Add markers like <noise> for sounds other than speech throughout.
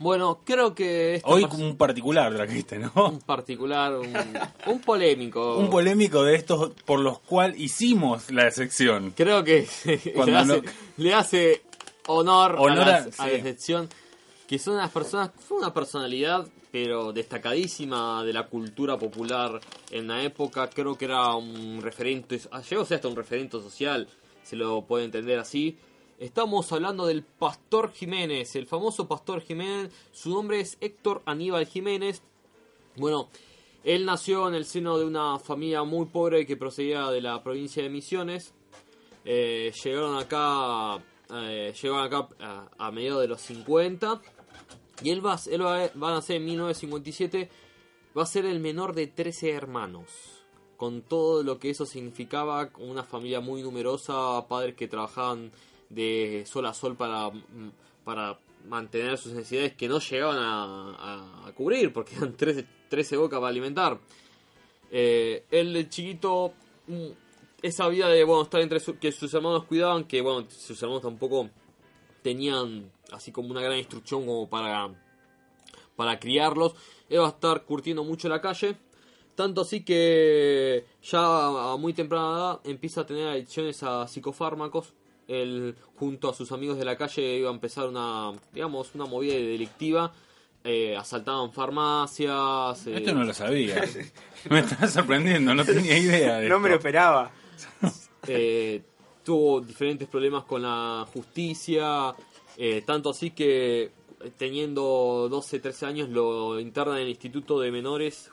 Bueno, creo que esta Hoy un particular trajiste, ¿no? un particular, un, un polémico. Un polémico de estos por los cuales hicimos la sección. Creo que <laughs> Cuando le, hace, no- le hace honor, Honor a, la, a- a la sí. sección. Que son unas personas, fue una personalidad, pero destacadísima de la cultura popular en la época. Creo que era un referente, llegó a ser hasta un referente social, se lo puede entender así. Estamos hablando del Pastor Jiménez, el famoso Pastor Jiménez. Su nombre es Héctor Aníbal Jiménez. Bueno, él nació en el seno de una familia muy pobre que procedía de la provincia de Misiones. Eh, llegaron acá, eh, llegaron acá a, mediados de los 50. Y él va, él va, va a nacer en 1957. Va a ser el menor de 13 hermanos. Con todo lo que eso significaba, una familia muy numerosa, padres que trabajaban de sol a sol para, para mantener sus necesidades que no llegaban a, cubrir, porque eran 13, 13 bocas para alimentar. Eh, de chiquito, mm, esa vida de bueno estar entre su- que sus hermanos cuidaban, que bueno, sus hermanos tampoco tenían así como una gran instrucción como para, para criarlos. Él a estar curtiendo mucho la calle. Tanto así que ya a muy temprana edad empieza a tener adicciones a psicofármacos. Él junto a sus amigos de la calle iba a empezar una, digamos, una movida delictiva. Eh, asaltaban farmacias. eh, Esto no lo sabía. <laughs> Me está sorprendiendo, no tenía idea de No me lo esperaba. <laughs> eh, tuvo diferentes problemas con la justicia, eh, tanto así que teniendo 12, 13 años lo internan en el Instituto de Menores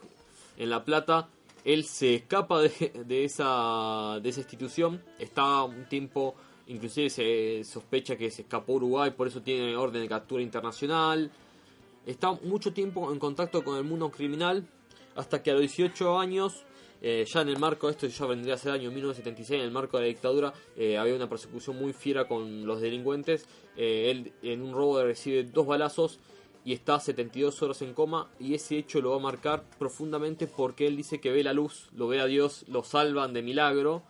en La Plata. Él se escapa de, de esa, de esa institución, está un tiempo, inclusive se sospecha que se escapó Uruguay, por eso tiene orden de captura internacional. Está mucho tiempo en contacto con el mundo criminal, hasta que a los 18 años, eh, ya en el marco, esto ya vendría a ser año 1976, en el marco de la dictadura, eh, había una persecución muy fiera con los delincuentes. Eh, él en un robo recibe dos balazos y está 72 horas en coma y ese hecho lo va a marcar profundamente porque él dice que ve la luz, lo ve a Dios, lo salvan de milagro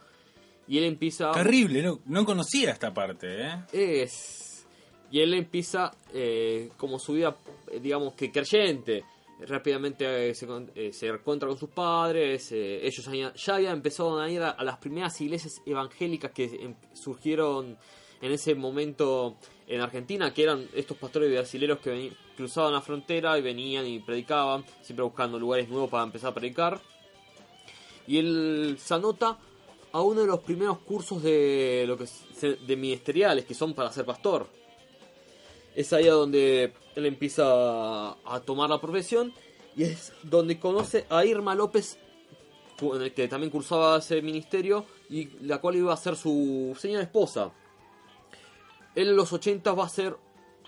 y él empieza... Terrible, no, no conocía esta parte, ¿eh? Es. Y él empieza eh, como su vida, eh, digamos que creyente. Rápidamente eh, se, eh, se encuentra con sus padres. ellos ya, ya habían empezado a ir a, a las primeras iglesias evangélicas que em- surgieron en ese momento en Argentina, que eran estos pastores brasileños que cruzaban la frontera y venían y predicaban, siempre buscando lugares nuevos para empezar a predicar. Y él se anota a uno de los primeros cursos de lo que de ministeriales que son para ser pastor. Es ahí a donde él empieza a, tomar la profesión y es donde conoce a Irma López, que también cursaba ese ministerio y la cual iba a ser su señora esposa. Él en los 80 va a ser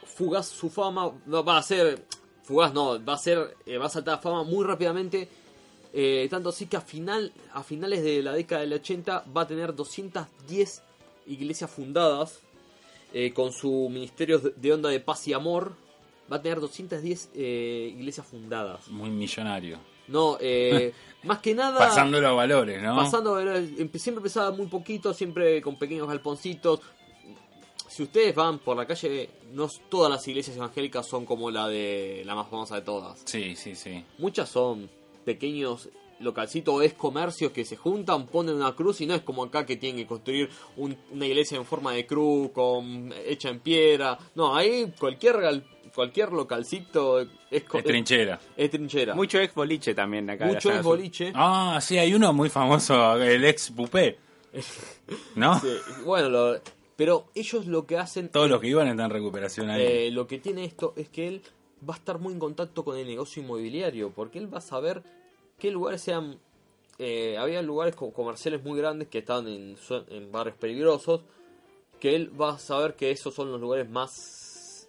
fugaz su fama, va a ser fugaz, no, va a ser eh, va a saltar fama muy rápidamente. Eh, tanto así que a final a finales de la década del 80 va a tener 210 iglesias fundadas eh, con su ministerio de- onda de paz y amor. Va a tener 210 eh, iglesias fundadas. Muy millonario. No, eh, <laughs> más que nada. Pasando los valores, ¿no? Pasando, siempre empezaba muy poquito, siempre con pequeños galponcitos. Si ustedes van por la calle, no todas las iglesias evangélicas son como la de la más famosa de todas. Sí, sí, sí. Muchas son pequeños localcitos o es comercios que se juntan, ponen una cruz y no es como acá que tienen que construir un- una iglesia en forma de cruz, con, hecha en piedra. No, ahí cualquier cualquier localcito es, Es trinchera. es trinchera. Mucho ex boliche también acá. Mucho sur. boliche. Ah, sí, hay uno muy famoso, el ex Pupé. <laughs> ¿No? Sí, bueno, lo- pero ellos lo que hacen Todos los que iban están en recuperación ahí. Eh, lo que tiene esto es que él va a estar muy en contacto con el negocio inmobiliario, porque él va a saber qué lugares sean... eh, había lugares co- comerciales muy grandes que estaban en, en barrios peligrosos, que él va a saber que esos son los lugares más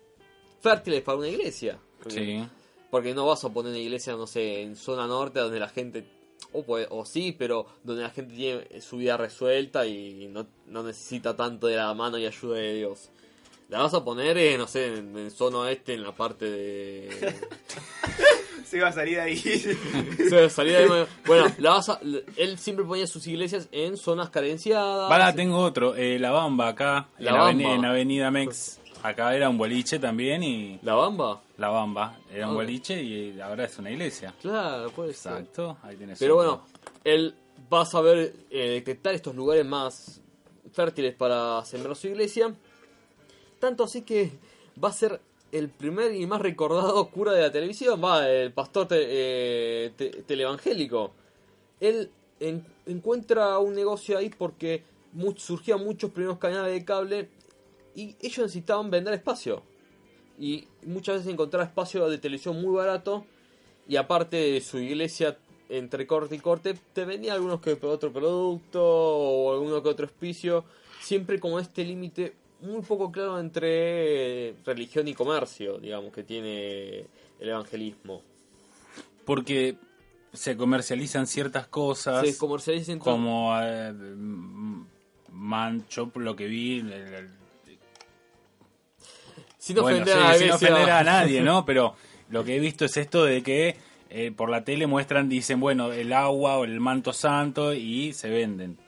fértiles para una iglesia. sí. Porque no vas a poner una iglesia, no sé, en zona norte donde la gente, o, puede- o sí, pero donde la gente tiene su vida resuelta y no, no necesita tanto de la mano y ayuda de Dios. La vas a poner, eh, no sé, en, en zona oeste, en la parte de... Se iba a salir de ahí. <laughs> se- salida de- Bueno, la vas a- él siempre ponía sus iglesias en zonas carenciadas. Para, tengo otro. eh, la Bamba acá, La en, Bamba. Avenida, en Avenida Mex. Acá era un boliche también y... ¿La Bamba? La Bamba. Era un Ok. boliche y ahora es una iglesia. Claro, puede ser. Exacto, ahí tienes Pero otro. bueno, él va a saber eh, detectar estos lugares más fértiles para sembrar su iglesia. Tanto así que va a ser el primer y más recordado cura de la televisión, va, el pastor te- eh, te- teleevangélico. Él en- encuentra un negocio ahí porque surgían muchos primeros canales de cable y ellos necesitaban vender espacio. Y muchas veces encontrar espacio de televisión muy barato y aparte de su iglesia entre corte y corte te vendía algunos que otro producto o alguno que otro auspicio siempre como este límite muy poco claro entre religión y comercio digamos que tiene el evangelismo Porque se comercializan ciertas cosas. se comercializa en todo- como eh, mancho lo que vi el- el- sin bueno, ofender sí, a sin ofender a nadie no <laughs> pero lo que he visto es esto de que eh, por la tele muestran dicen bueno el agua o el manto santo y se venden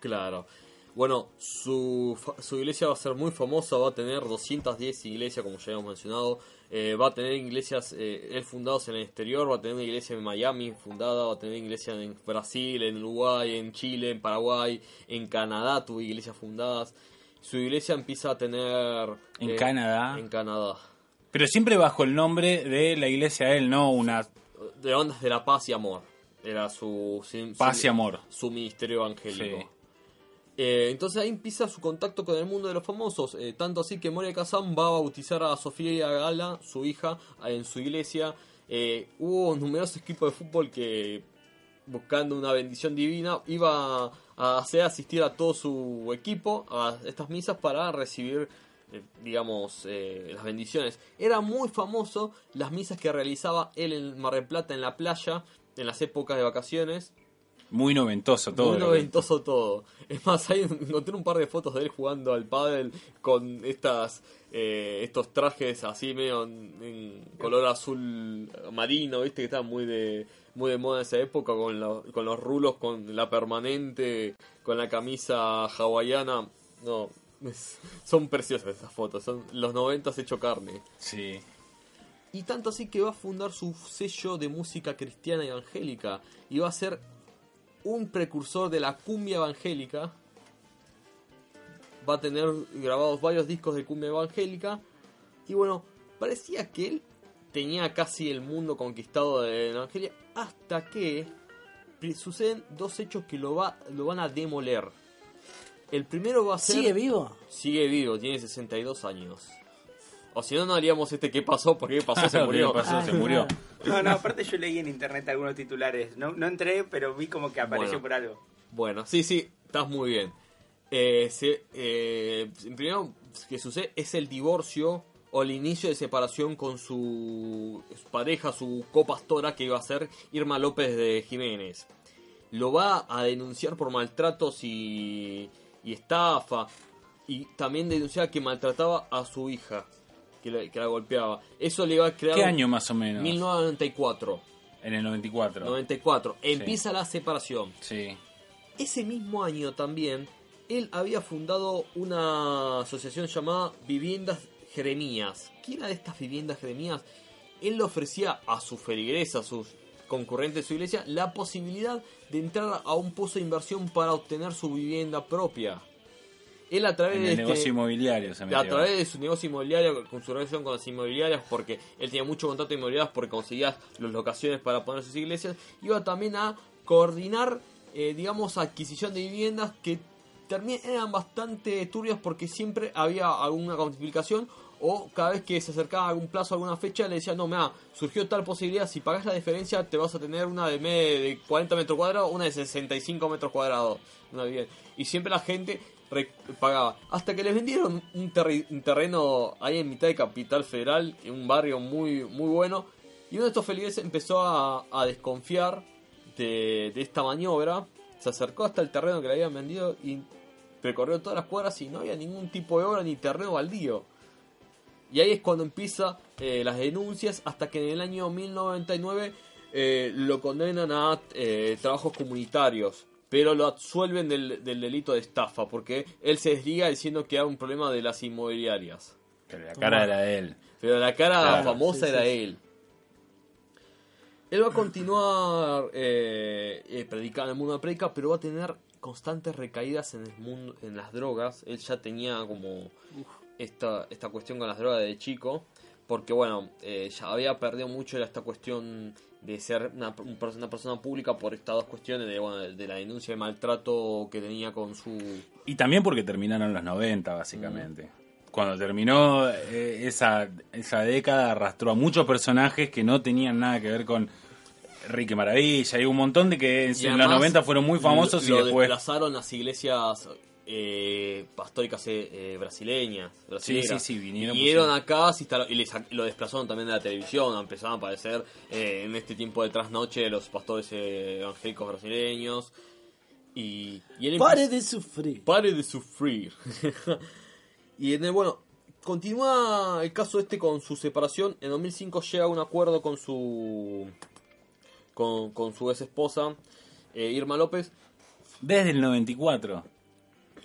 Claro. Bueno, su, su iglesia va a ser muy famosa, va a tener 210 iglesias, como ya hemos mencionado. Eh, va a tener iglesias, eh, él fundados en el exterior, va a tener una iglesia en Miami fundada, va a tener iglesias en Brasil, en Uruguay, en Chile, en Paraguay, en Canadá tuvo iglesias fundadas. Su iglesia empieza a tener... En eh, Canadá. En Canadá. pero siempre bajo el nombre de la iglesia de él no una De ondas de la paz y amor. Era su... su- paz y amor Su ministerio evangélico. Sí. Eh, entonces ahí empieza su contacto con el mundo de los famosos. eh, tanto así que Moria Kazan va a bautizar a Sofía Gala, su hija, en su iglesia. Eh, hubo numerosos equipos de fútbol que, buscando una bendición divina, iba a hacer asistir a todo su equipo a estas misas para recibir, eh, digamos, las bendiciones. Era muy famoso las misas que realizaba él en Mar del Plata, en la playa, en las épocas de vacaciones. Muy noventoso todo Muy que- noventoso todo. Es más, ahí encontré un par de fotos de él jugando al pádel con estas eh, estos trajes así medio en, en color azul marino, viste que estaban muy de muy de moda en esa época con, la- con los rulos, con la permanente, con la camisa hawaiana. No, es- son preciosas esas fotos, son los noventas hecho carne. sí Y tanto así que va a fundar su sello de música cristiana y evangélica. Y va a ser un precursor de la cumbia evangélica. Va a tener grabados varios discos de cumbia evangélica. Y bueno, parecía que él tenía casi el mundo conquistado de la evangelia. Hasta que suceden dos hechos que lo, va, lo van a demoler. El primero va a ser... ¿Sigue vivo? Sigue vivo, tiene 62 años. O si no, no haríamos este qué pasó, porque qué pasó, se que <laughs> murió. pasó, se murió No, no, aparte yo leí en internet algunos titulares. No, no entré, pero vi como que apareció Bueno. por algo. Bueno, sí, sí, estás muy bien. Eh, se- eh, primero que sucede es el divorcio o el inicio de separación con su pareja, su copastora, que iba a ser Irma López de Jiménez. Lo va a denunciar por maltratos y, y estafa. Y también denunciaba que maltrataba a su hija, que la, que la golpeaba. Eso le va a crear... ¿qué año más o menos? 1994. en el 94 94. Empieza la separación. sí Ese mismo año también, él había fundado una asociación llamada Viviendas Jeremías. ¿Qué era de estas viviendas Jeremías? Él le ofrecía a sus feligreses, a sus concurrentes de su iglesia, la posibilidad de entrar a un pozo de inversión para obtener su vivienda propia. Él a través en de este- negocio inmobiliario se a través de su negocio inmobiliario, con su relación con las inmobiliarias, porque él tenía mucho contacto inmobiliarias porque conseguía las locaciones para poner sus iglesias, iba también a coordinar, eh, digamos, adquisición de viviendas que también eran bastante turbias porque siempre había alguna complicación o cada vez que se acercaba a algún plazo, a alguna fecha, le decían, no, mira, surgió tal posibilidad, si pagas la diferencia te vas a tener una de, me- de 40 metros cuadrados, una de 65 metros cuadrados. Una vivienda. Y siempre la gente pagaba. Hasta que les vendieron un, terri- un terreno ahí en mitad de Capital Federal, en un barrio muy, muy bueno. Y uno de estos feligreses empezó a, desconfiar de, de esta maniobra. Se acercó hasta el terreno que le habían vendido y recorrió todas las cuadras y no había ningún tipo de obra ni terreno baldío. Y ahí es cuando empieza eh, las denuncias hasta que en el año 1099 eh, lo condenan a eh, trabajos comunitarios. Pero lo absuelven del, del delito de estafa porque él se desliga diciendo que era un problema de las inmobiliarias. pero la cara era de él Pero la cara Claro, famosa sí, era sí. él. Él va a continuar eh, eh, predicando en el mundo de la predica, pero va a tener constantes recaídas en el mundo, en las drogas. Él ya tenía como esta, esta cuestión con las drogas de chico, porque bueno, eh, ya había perdido mucho esta cuestión de ser una, una persona pública por estas dos cuestiones de, bueno, de la denuncia de maltrato que tenía con su Y también porque terminaron los 90, básicamente. Cuando terminó eh, esa, esa década, arrastró a muchos personajes que no tenían nada que ver con Ricky Maravilla. Hay un montón de que en, Y en además, los 90 fueron muy famosos lo, y después. desplazaron las iglesias eh, pastóricas eh, brasileñas. brasileras. sí, sí, vinieron, acá se instaló- y les lo desplazaron también de la televisión. Empezaron a aparecer eh, en este tiempo de trasnoche los pastores eh, evangélicos brasileños. Y, y él Pare de sufrir. Pare de sufrir. <laughs> y en el, bueno, continúa el caso este con su separación. En 2005 llega a un acuerdo con su con, con su ex esposa, eh, Irma López. Desde el 94.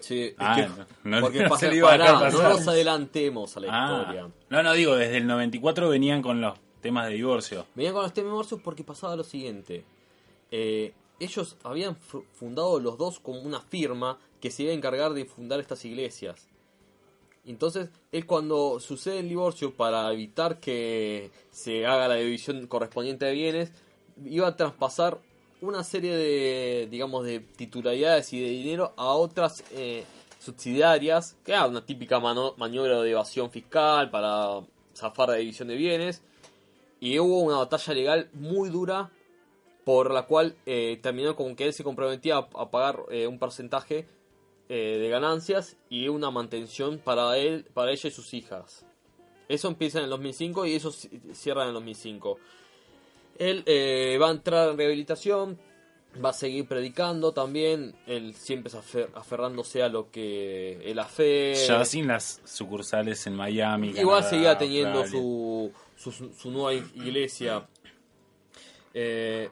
Sí, es Ah, que- no- no- porque <laughs> no pasa- pará, no nos adelantemos a la Ah. historia. No, no, digo, desde el 94 venían con los temas de divorcio. Venían con los temas divorcios porque pasaba lo siguiente. Eh, ellos habían fu- fundado los dos como una firma que se iba a encargar de fundar estas iglesias. Entonces, él cuando sucede el divorcio, para evitar que se haga la división correspondiente de bienes, iba a traspasar una serie de, digamos, de titularidades y de dinero a otras eh, subsidiarias, que era una típica maniobra de evasión fiscal para zafar la división de bienes. Y hubo una batalla legal muy dura por la cual eh, terminó con que él se comprometía a, pagar eh, un porcentaje eh, de ganancias y una mantención para él, para ella y sus hijas. Eso empieza en el 2005 y eso ci- cierra en el 2005. Él eh, va a entrar en rehabilitación, va a seguir predicando también. Él siempre afer- aferrándose a lo que es la fe. Ya sin las sucursales en Miami. Igual Canadá, seguía teniendo su, su, su nueva iglesia. Eh,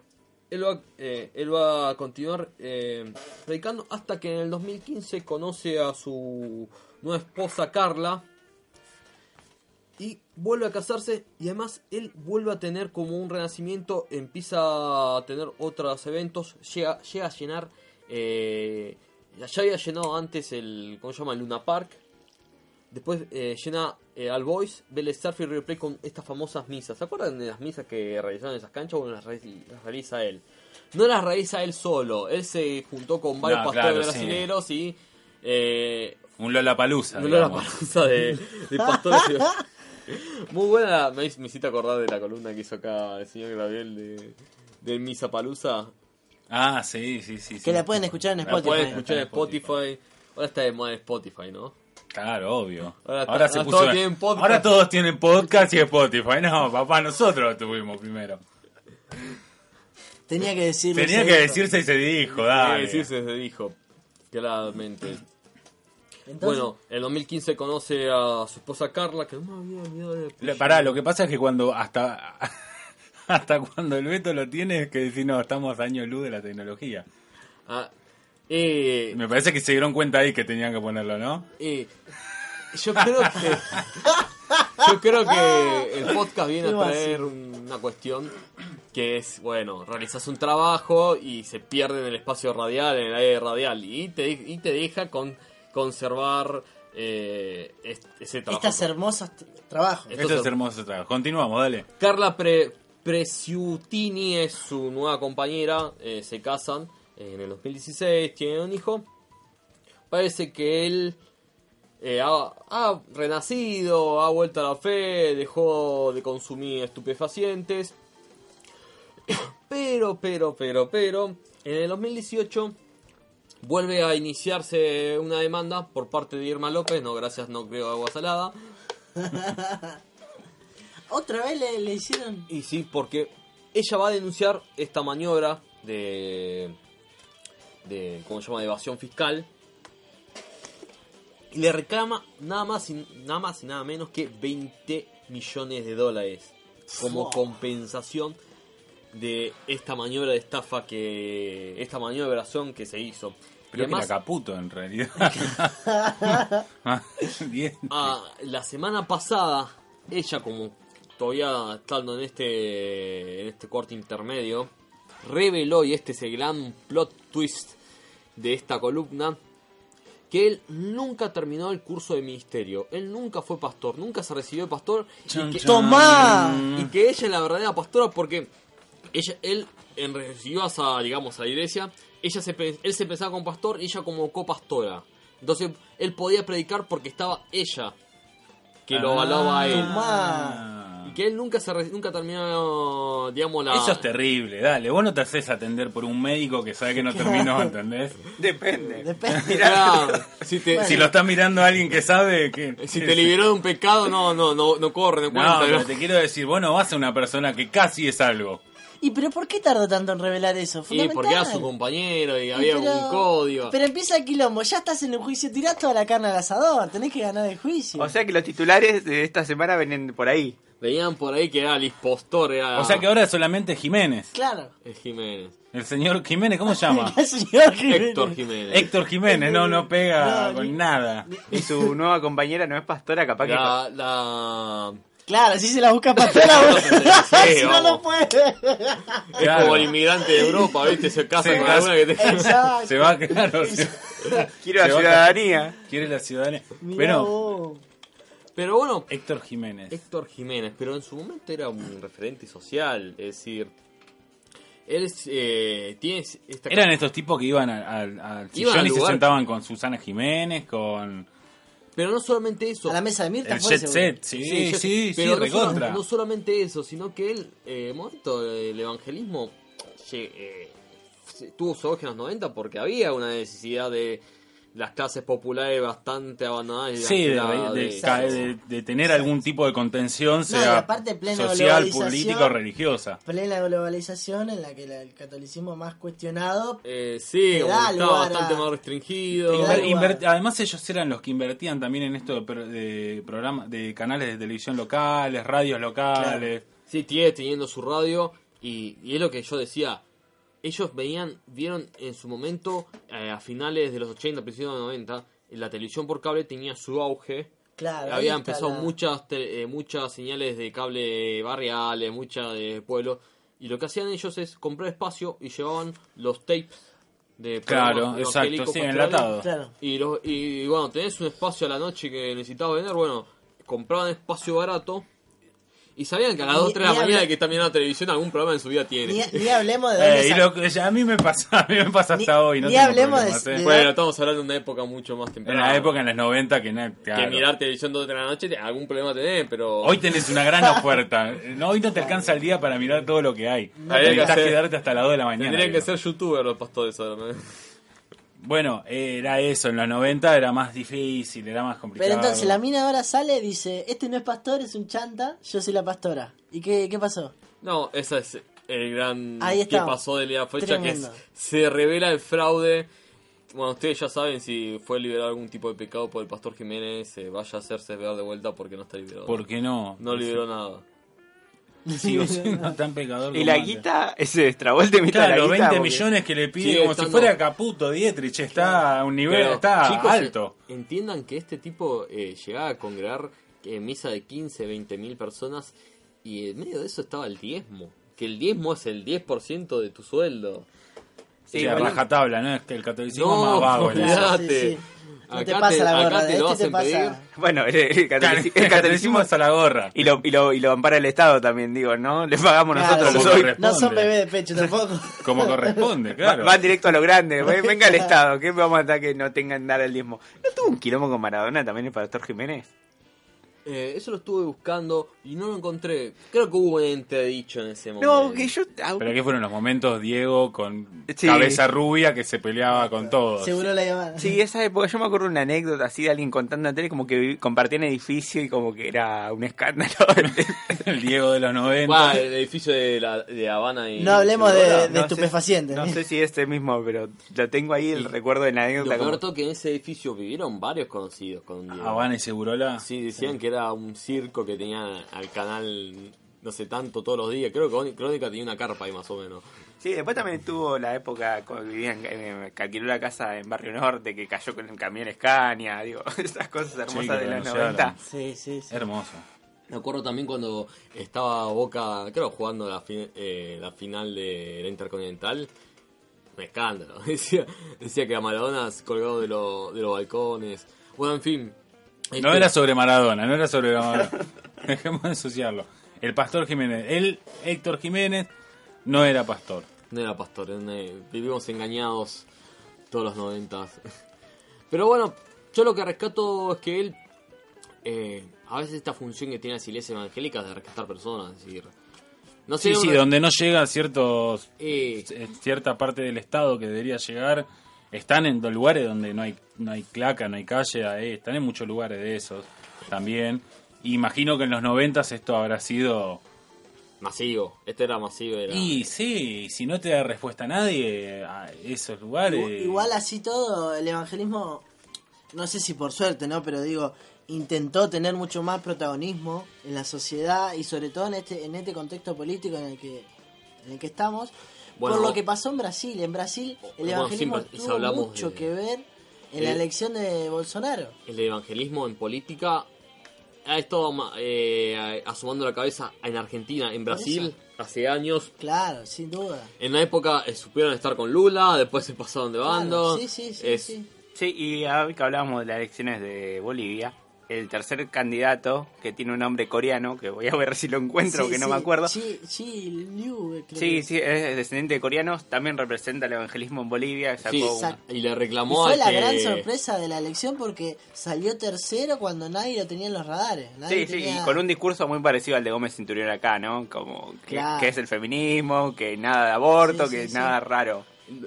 él, va, eh, él va a continuar eh, predicando hasta que en el 2015 conoce a su nueva esposa Carla. Y vuelve a casarse y además él vuelve a tener como un renacimiento, empieza a tener otros eventos, llega, llega a llenar, eh, ya había llenado antes el, ¿cómo se llama? El Luna Park, Después eh, llena eh, al Boys, Vélez Starfield Replay con estas famosas misas. ¿Se acuerdan de las misas que realizaron en esas canchas? Bueno, las, re- las realiza él. No las realiza él solo. Él se juntó con varios No, pastores claro, sí. brasileños y... Eh, Un Lollapalooza. digamos. palusa de, de pastores. <laughs> Muy buena, me, me hiciste acordar de la columna que hizo acá el señor Gabriel de, de Misa Palusa. Ah, sí, sí, sí. sí. Que la pueden escuchar en La Spotify. pueden escuchar en Spotify. Ahora está de moda en Spotify, ¿no? Claro, obvio. Ahora Ahora, está- se ahora puso. todos tienen podcast. Ahora todos tienen podcast y Spotify. No, papá, nosotros lo tuvimos primero. Tenía que decirlo. Tenía que decirse y se dijo, dale. que decirse, se dijo. Claramente. Entonces, Bueno, en 2015 conoce a su esposa Carla, que no me había olvidado de Lo- apellido. Pará, lo que pasa es que cuando hasta <laughs> hasta cuando el Beto lo tiene es que decir, no, estamos a años luz de la tecnología. Ah, eh, Me parece que se dieron cuenta ahí que tenían que ponerlo, ¿no? eh, yo creo que. <laughs> yo creo que el podcast viene ¿Qué a va a traer una cuestión que es, bueno, realizas un trabajo y se pierde en el espacio radial, en el aire radial, y te, y te deja con conservar eh, es- ese trabajo. Estas hermosas trabajos. Esto Esto es es- hermoso trabajo. Continuamos, dale. Carla Pre Presiutini es su nueva compañera, eh, se casan en el 2016, tienen un hijo. Parece que él eh, ha, ha renacido, ha vuelto a la fe, dejó de consumir estupefacientes. <coughs> Pero, pero, pero, pero, en el 2018 vuelve a iniciarse una demanda por parte de Irma López, no gracias, no creo agua salada. <laughs> Otra vez le, le hicieron. Y sí, porque ella va a denunciar esta maniobra de. de ¿Cómo se llama? De evasión fiscal. Y le reclama nada más y nada, más y nada menos que 20 millones de dólares como compensación de esta maniobra de estafa que. esta maniobra que se hizo. Y Creo que además, era Caputo en realidad. <laughs> Ah, Bien. la semana pasada ella como todavía estando en este en este corte intermedio reveló y este es el gran plot twist de esta columna que él nunca terminó el curso de ministerio, él nunca fue pastor, nunca se recibió de pastor Chan, y que. ¡Tomá! y que ella es la verdadera pastora porque ella él en recibió a digamos a la iglesia, ella se pe- él se pensaba como pastor y ella como copastora. Entonces él podía predicar porque estaba ella que lo avalaba a él. Ah. Y que él nunca se nunca terminó, digamos, la... Eso es terrible, dale. Vos no te haces atender por un médico que sabe que no <laughs> terminó, ¿entendés? Depende. Depende. Claro, <laughs> si te, Bueno. Si lo está mirando alguien que sabe que... si te liberó de un pecado, no, no, no, no corre, no No, cuenta. pero ¿no? te quiero decir, vos no vas a una persona que casi es algo. ¿Y pero por qué tardó tanto en revelar eso? Y porque era su compañero y Y había pero- un código. Pero empieza el quilombo, ya estás en el juicio, tirás toda la carne al asador, tenés que ganar el juicio. O sea que los titulares de esta semana vienen por ahí. Venían por ahí que era el impostor, era O sea que ahora es solamente Jiménez. claro. el Jiménez. El señor Jiménez, ¿cómo se llama? <laughs> El señor Jiménez. Héctor Jiménez. Héctor Jiménez, no, no pega No, con ni- nada. Y su nueva compañera no es pastora, capaz que... La, la... Claro, si se la busca bueno. <laughs> Sí, <laughs> si no, no puede. Es Claro. como el inmigrante de Europa, ¿viste? Se casa Se con alguna que te... Exacto. Se va, claro. <laughs> se- Quiero la se va a- ciudadanía. Quiere la ciudadanía. Mirá Pero, vos. Pero bueno, Héctor Jiménez. Héctor Jiménez, pero en su momento era un referente social, es decir, él es, eh, tiene esta... Eran estos tipos que iban al, al- al Iban sillón al y se sentaban con Susana Jiménez, con Pero no solamente eso. A la mesa de Mirta el fue Jet. Set. Sí, sí, sí, pero no, recontra. solo- no solamente eso, sino que él, eh, en momento del evangelismo, eh, se- tuvo su auge en los 90 porque había una necesidad de las clases populares bastante abandonadas. y Sí, de, de- de- de- de tener algún tipo de contención, sea aparte plena social, política o religiosa. Plena globalización en la que la- el catolicismo más cuestionado. Eh, sí, Te como da que estaba lugar a- bastante más restringido. Inver- además ellos eran los que invertían también en esto de, pro- de programas, de canales de televisión locales, radios locales. Sí, tiene teniendo su radio y, y es lo que yo decía. Ellos veían, vieron en su momento, eh, a finales de los 80, principios de los 90, la televisión por cable tenía su auge. Claro. Había empezado la- muchas eh, muchas señales de cable barriales, muchas de pueblo. Y lo que hacían ellos es comprar espacio y llevaban los tapes de Claro, exacto, sí, enlatado. Claro. Y, los, y bueno, tenés un espacio a la noche que necesitabas vender, bueno, compraban espacio barato y sabían que a las Ni- 2 o 3 de ni la mañana habla- que está mirando la televisión algún programa en su vida tiene. Ni, ni hablemos de <laughs> dónde Eh, y lo que- ya a mí me pasa, a mí me pasa Ni- hasta hoy. No ni hablemos problemas, de- eh. de- Bueno, estamos hablando de una época mucho más En temprana. la época, en los 90, que, na- claro. Que mirar televisión 2 o 3 de la noche, algún problema tenés, pero... Hoy tenés una gran <laughs> oferta. No, hoy no te alcanza el día para mirar todo lo que hay. Que Necesitas hacer- quedarte hasta las 2 de la mañana. Tendrían que ser youtubers los pastores ahora, ¿no? Bueno, era eso. En los 90 era más difícil, era más complicado. Pero entonces la mina ahora sale y dice, este no es pastor, es un chanta, yo soy la pastora. ¿Y qué, qué pasó? No, ese es el gran Ahí que pasó de la fecha, que es- se revela el fraude. Bueno, ustedes ya saben si fue liberado algún tipo de pecado por el pastor Jiménez, eh, vaya a hacerse ver de vuelta porque no está liberado. ¿Por qué no? No liberó nada. Sigo siendo tan pecador Y como la antes. guita, ese de Claro, la guita. 20 porque- millones que le pide como si fuera Caputo, Dietrich, está a un nivel, Pero, está chicos, alto. en- entiendan que este tipo eh, llegaba a congregar eh, misa de 15, 20 mil personas y en medio de eso estaba el diezmo. Que el diezmo es el 10% de tu sueldo. Sí, bueno. rajatabla, ¿no? Es que el catolicismo No, es más vago. <laughs> ¿no? te pasa te- la acá gorra, te lo este hacen te pasa... pedir. Bueno, el, el catolici- El el catolicismo hasta la gorra. y lo, y, lo, y lo ampara el Estado también, digo, ¿no? Le pagamos Claro, nosotros los. No son bebés de pecho tampoco. <laughs> Como corresponde, claro. Van directo a lo grande. <laughs> Ven- Venga el Estado. ¿Qué vamos a estar que no tengan dar el diezmo? ¿No tuvo un quilombo con Maradona también el pastor Jiménez? Eh, eso lo estuve buscando y no lo encontré. Creo que hubo un entredicho en ese momento. No, que yo... Pero aquí fueron los momentos Diego con Sí. cabeza rubia que se peleaba con todos. Seguro la llamada. Sí, esa época yo me acuerdo de una anécdota así de alguien contando en tele como que compartían edificio y como que era un escándalo. <laughs> El Diego de los 90. Bah, el edificio de, la, de Habana y... No hablemos de, de No sé- estupefacientes. No sé si este mismo, pero lo tengo ahí el Y- recuerdo de la Lo anécdota. peor Como... que en ese edificio vivieron varios conocidos con Diego. Habana y Segurola. Sí, decían que era un circo que tenía al canal, no sé, tanto todos los días. Creo que Crónica- tenía una carpa ahí más o menos. Sí, después también tuvo la época cuando vivían, en, que alquiló la casa en Barrio Norte, que cayó con el camión Scania, digo, <laughs> esas cosas hermosas Sí, de los denunciaron. 90. Sí, sí, sí. Hermoso. Me acuerdo también cuando estaba Boca, creo, jugando la, fi- eh, la final de la Intercontinental. Un escándalo. <laughs> Decía, decía que a Maradona colgado de, lo- de los balcones. Bueno, en fin. No Este- era sobre Maradona, no era sobre <laughs> Maradona. Dejemos de ensuciarlo. El pastor Jiménez, él, Héctor Jiménez, no era pastor. No era pastor, una- vivimos engañados todos los noventas. <laughs> Pero bueno, yo lo que rescato es que él, eh, a veces esta función que tiene las iglesias evangélicas de rescatar personas, es decir, no sé, Sí, sí, donde no llega ciertos, eh, eh, cierta parte del Estado que debería llegar, están en los lugares donde no hay, no hay claca, no hay calle, ahí, están en muchos lugares de esos también. Imagino que en los noventas esto habrá sido... masivo, este era masivo, era... Y sí, si no te da respuesta a nadie a esos lugares... Igual, igual así todo, el evangelismo, no sé si por suerte, ¿no? Pero digo, intentó tener mucho más protagonismo en la sociedad y sobre todo en este, en este contexto político en el que, en el que estamos. Bueno, por lo que pasó en Brasil. En Brasil el Bueno, evangelismo siempre tuvo mucho de- que ver en la Eh, elección de Bolsonaro. el evangelismo en política ha estado eh, asomando la cabeza en Argentina, en Brasil, hace años. Claro, sin duda. En la época eh, supieron estar con Lula, después se pasaron de bando. Claro, sí, sí, sí, Es- sí. Sí, y ahora que hablábamos de las elecciones de Bolivia, el tercer candidato, que tiene un nombre coreano, que voy a ver si lo encuentro, Sí, que no sí, me acuerdo. Chi, Chi Liu, creo Sí, sí, es descendiente de coreanos, también representa el evangelismo en Bolivia, sacó Sí, una- y le Y reclamó fue a la que- gran sorpresa de la elección porque salió tercero cuando nadie lo tenía en los radares. Nadie Sí, sí, y con un discurso muy parecido al de Gómez Cinturón acá, ¿no? Como que, Claro. que es el feminismo, que nada de aborto, Sí, sí, que sí. nada raro.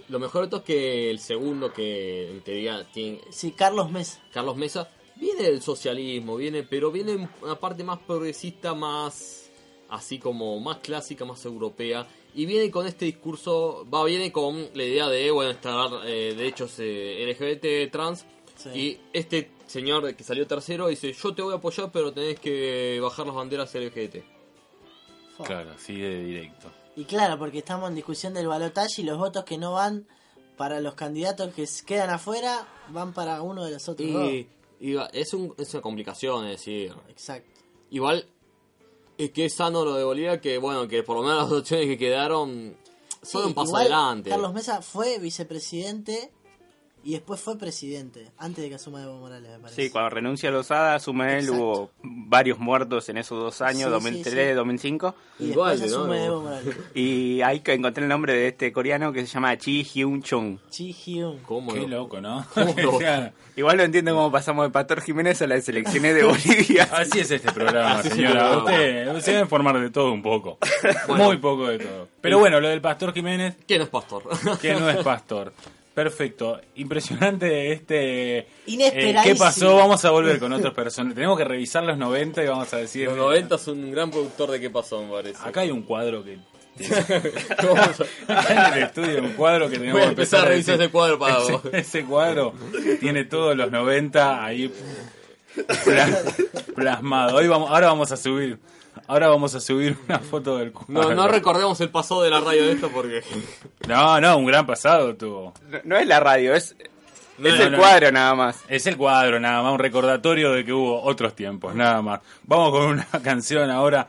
Lo mejor de todo es que el segundo que en teoría tiene Sí, Carlos Mesa. Carlos Mesa viene del socialismo, viene, pero viene una parte más progresista, más así como más clásica, más europea y viene con este discurso, va viene con la idea de bueno estar eh, derechos eh, LGBT trans Sí. y este señor que salió tercero dice yo te voy a apoyar pero tenés que bajar las banderas LGBT. Claro, sigue directo. Y claro, porque estamos en discusión del balotaje y los votos que no van para los candidatos que quedan afuera van para uno de los otros. Y, va- es, un- es una complicación, es decir, Exacto. Igual es que es sano lo de Bolivia, que bueno, que por lo menos las opciones que quedaron son Sí, un paso igual adelante. Carlos Mesa fue vicepresidente y después fue presidente, antes de que asuma Evo Morales, me parece. Sí, cuando renuncia a Lozada, asume él, hubo varios muertos en esos dos años, Sí, 2003, sí, sí. 2005. Y Igual, después ¿no? asume Evo <laughs> Morales. Y ahí que encontré el nombre de este coreano que se llama Chi Hyun Chung. Chi Hyun. ¿Cómo Qué loco, ¿no? ¿Cómo <laughs> lo- Claro. Igual no entiendo cómo pasamos de Pastor Jiménez a las elecciones de <laughs> Bolivia. Así es este programa, señora. Usted se debe informar de todo un poco. Bueno. Muy poco de todo. Pero bueno, lo del pastor Jiménez, ¿Quién es pastor? que no es pastor. Perfecto. Impresionante este... eh, Inesperadísimo. ¿Qué pasó? Vamos a volver con otros personajes. Tenemos que revisar los 90 y vamos a decir... Los 90 es un gran productor de qué pasó, me parece. Acá hay un cuadro que... <laughs> Vamos a- Acá en el estudio un cuadro que tenemos que empezar a revisar ese cuadro para ese, vos. ese cuadro tiene todos los 90 ahí pla- plasmado. Hoy vamos, ahora vamos a subir, ahora vamos a subir una foto del cuadro. No, no <laughs> recordemos el pasado de la radio de esto porque... no, no, un gran pasado tuvo. No, no es la radio, es, No, es no, el no. cuadro nada más. Es el cuadro nada más, un recordatorio de que hubo otros tiempos, nada más. Vamos con una <laughs> canción ahora